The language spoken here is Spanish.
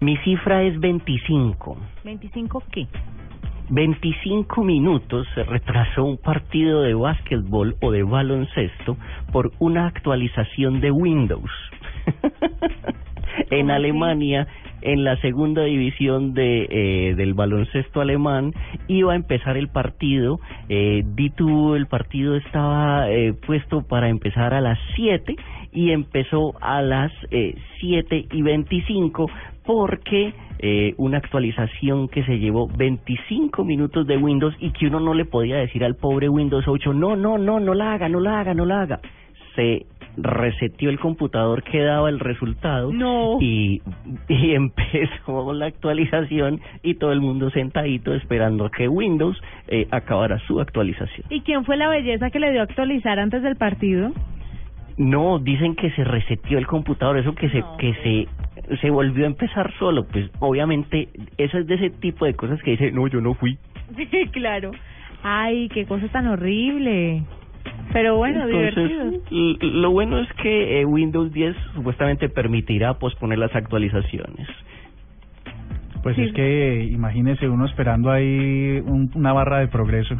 Mi cifra es 25. ¿25 qué? 25 minutos se retrasó un partido de básquetbol o de baloncesto por una actualización de Windows. en. Alemania, en la segunda división de eh, del baloncesto alemán, iba a empezar el partido. Eh, di tú, el partido estaba eh, puesto para empezar a las 7 y empezó a las eh, 7 y 25 porque eh, una actualización que se llevó 25 minutos de Windows y que uno no le podía decir al pobre Windows 8, no, no, no, no la haga, no la haga, no la haga. Se reseteó el computador que daba el resultado No. y, y empezó la actualización y todo el mundo sentadito esperando a que Windows eh, acabara su actualización. ¿Y quién fue la belleza que le dio a actualizar antes del partido? No, dicen que se reseteó el computador, eso que se que se se volvió a empezar solo, pues obviamente eso es de ese tipo de cosas que dice, "No, yo no fui." Sí, claro. Ay, qué cosa tan horrible. Pero bueno, Entonces, divertido. lo bueno es que eh, Windows 10 supuestamente permitirá posponer las actualizaciones. Pues Sí. es que imagínese uno esperando ahí un- una barra de progreso.